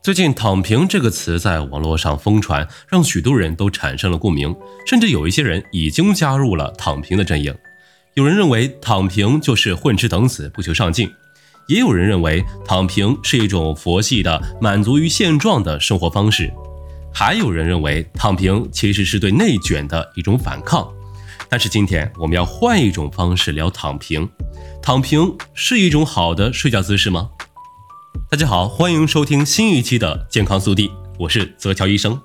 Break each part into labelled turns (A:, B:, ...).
A: 最近“躺平”这个词在网络上疯传，让许多人都产生了共鸣，甚至有一些人已经加入了“躺平”的阵营。有人认为躺平就是混吃等死、不求上进，也有人认为躺平是一种佛系的满足于现状的生活方式，还有人认为躺平其实是对内卷的一种反抗。但是今天我们要换一种方式聊躺平，躺平是一种好的睡觉姿势吗？大家好，欢迎收听新一期的健康速递，我是泽乔医生。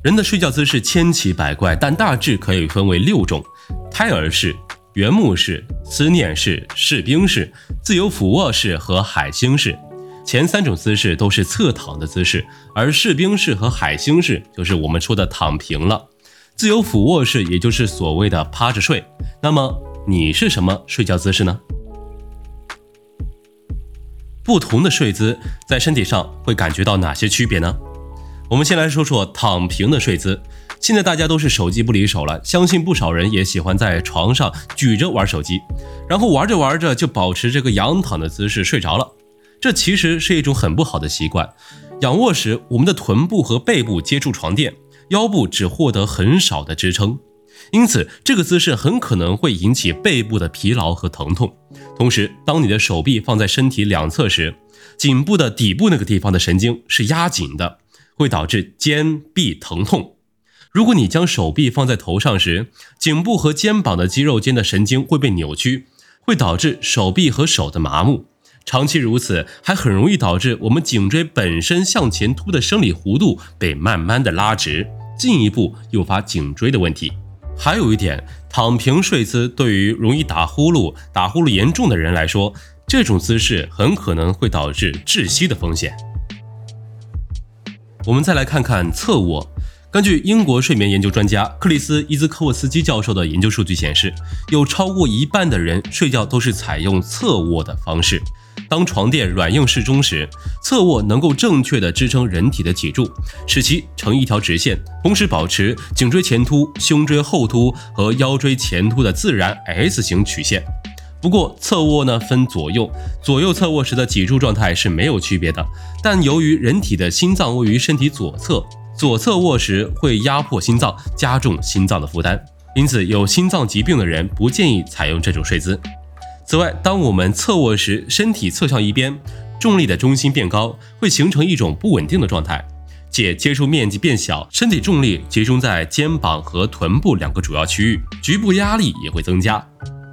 A: 人的睡觉姿势千奇百怪，但大致可以分为六种：胎儿式、圆木式、思念式、士兵式、自由俯卧式和海星式。前三种姿势都是侧躺的姿势，而士兵式和海星式就是我们说的躺平了。自由俯卧式也就是所谓的趴着睡。那么你是什么睡觉姿势呢？不同的睡姿在身体上会感觉到哪些区别呢？我们先来说说躺平的睡姿。现在大家都是手机不离手了，相信不少人也喜欢在床上举着玩手机，然后玩着玩着就保持这个仰躺的姿势睡着了。这其实是一种很不好的习惯。仰卧时，我们的臀部和背部接触床垫，腰部只获得很少的支撑。因此，这个姿势很可能会引起背部的疲劳和疼痛。同时，当你的手臂放在身体两侧时，颈部的底部那个地方的神经是压紧的，会导致肩臂疼痛。如果你将手臂放在头上时，颈部和肩膀的肌肉间的神经会被扭曲，会导致手臂和手的麻木。长期如此，还很容易导致我们颈椎本身向前凸的生理弧度被慢慢的拉直，进一步诱发颈椎的问题。还有一点，躺平睡姿对于容易打呼噜、打呼噜严重的人来说，这种姿势很可能会导致窒息的风险。我们再来看看侧卧。根据英国睡眠研究专家克里斯伊兹科沃斯基教授的研究数据显示，有超过一半的人睡觉都是采用侧卧的方式。当床垫软硬适中时，侧卧能够正确的支撑人体的脊柱，使其成一条直线，同时保持颈椎前凸、胸椎后凸和腰椎前凸的自然 S 型曲线。不过，侧卧呢分左右，左右侧卧时的脊柱状态是没有区别的。但由于人体的心脏位于身体左侧，左侧卧时会压迫心脏，加重心脏的负担，因此有心脏疾病的人不建议采用这种睡姿。此外，当我们侧卧时，身体侧向一边，重力的中心变高，会形成一种不稳定的状态，且接触面积变小，身体重力集中在肩膀和臀部两个主要区域，局部压力也会增加。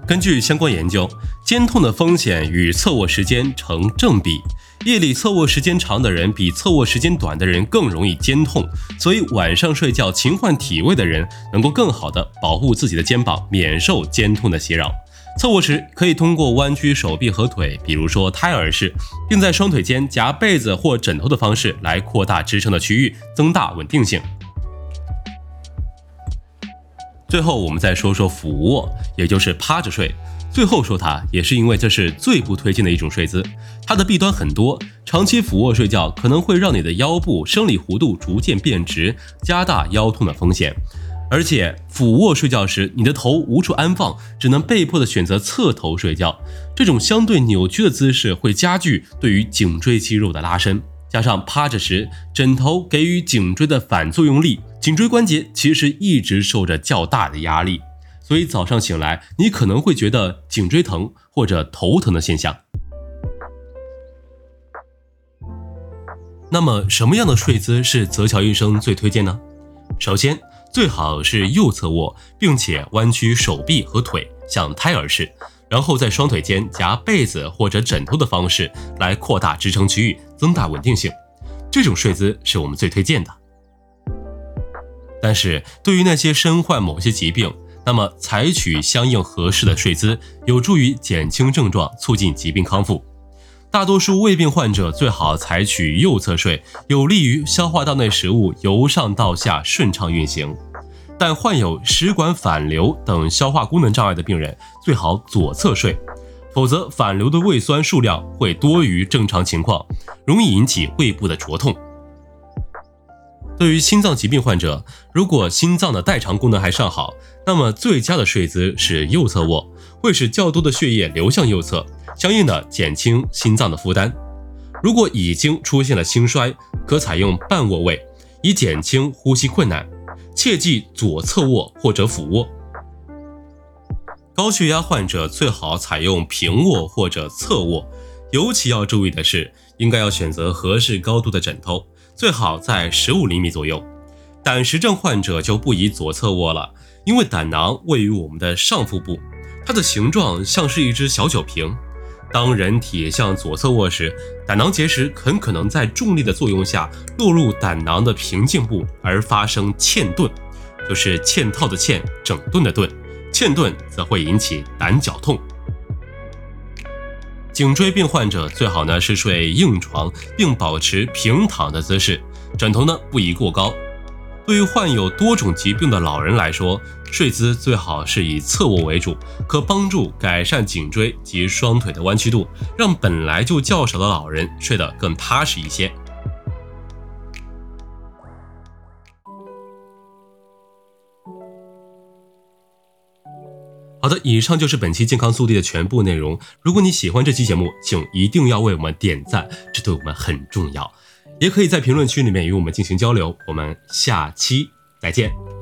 A: 根据相关研究，肩痛的风险与侧卧时间成正比，夜里侧卧时间长的人比侧卧时间短的人更容易肩痛，所以晚上睡觉勤换体位的人，能够更好的保护自己的肩膀，免受肩痛的袭扰。侧卧时可以通过弯曲手臂和腿，比如说胎儿式，并在双腿间夹被子或枕头的方式来扩大支撑的区域，增大稳定性。最后，我们再说说俯卧，也就是趴着睡。最后说它，也是因为这是最不推荐的一种睡姿，它的弊端很多。长期俯卧睡觉可能会让你的腰部生理弧度逐渐变直，加大腰痛的风险。而且俯卧睡觉时，你的头无处安放，只能被迫的选择侧头睡觉。这种相对扭曲的姿势会加剧对于颈椎肌肉的拉伸，加上趴着时枕头给予颈椎的反作用力，颈椎关节其实一直受着较大的压力，所以早上醒来你可能会觉得颈椎疼或者头疼的现象。那么什么样的睡姿是泽乔医生最推荐呢？首先。最好是右侧卧，并且弯曲手臂和腿，像胎儿式，然后在双腿间夹被子或者枕头的方式来扩大支撑区域，增大稳定性。这种睡姿是我们最推荐的。但是对于那些身患某些疾病，那么采取相应合适的睡姿，有助于减轻症状，促进疾病康复。大多数胃病患者最好采取右侧睡，有利于消化道内食物由上到下顺畅运行。但患有食管反流等消化功能障碍的病人最好左侧睡，否则反流的胃酸数量会多于正常情况，容易引起胃部的灼痛。对于心脏疾病患者，如果心脏的代偿功能还尚好，那么最佳的睡姿是右侧卧，会使较多的血液流向右侧。相应的减轻心脏的负担。如果已经出现了心衰，可采用半卧位，以减轻呼吸困难。切忌左侧卧或者俯卧。高血压患者最好采用平卧或者侧卧，尤其要注意的是，应该要选择合适高度的枕头，最好在十五厘米左右。胆石症患者就不宜左侧卧了，因为胆囊位于我们的上腹部，它的形状像是一只小酒瓶。当人体向左侧卧时，胆囊结石很可能在重力的作用下落入胆囊的平静部而发生嵌顿，就是嵌套的嵌，整顿的顿。嵌顿则会引起胆绞痛。颈椎病患者最好呢是睡硬床，并保持平躺的姿势，枕头呢不宜过高。对于患有多种疾病的老人来说，睡姿最好是以侧卧为主，可帮助改善颈椎及双腿的弯曲度，让本来就较少的老人睡得更踏实一些。好的，以上就是本期健康速递的全部内容。如果你喜欢这期节目，请一定要为我们点赞，这对我们很重要。也可以在评论区里面与我们进行交流，我们下期再见。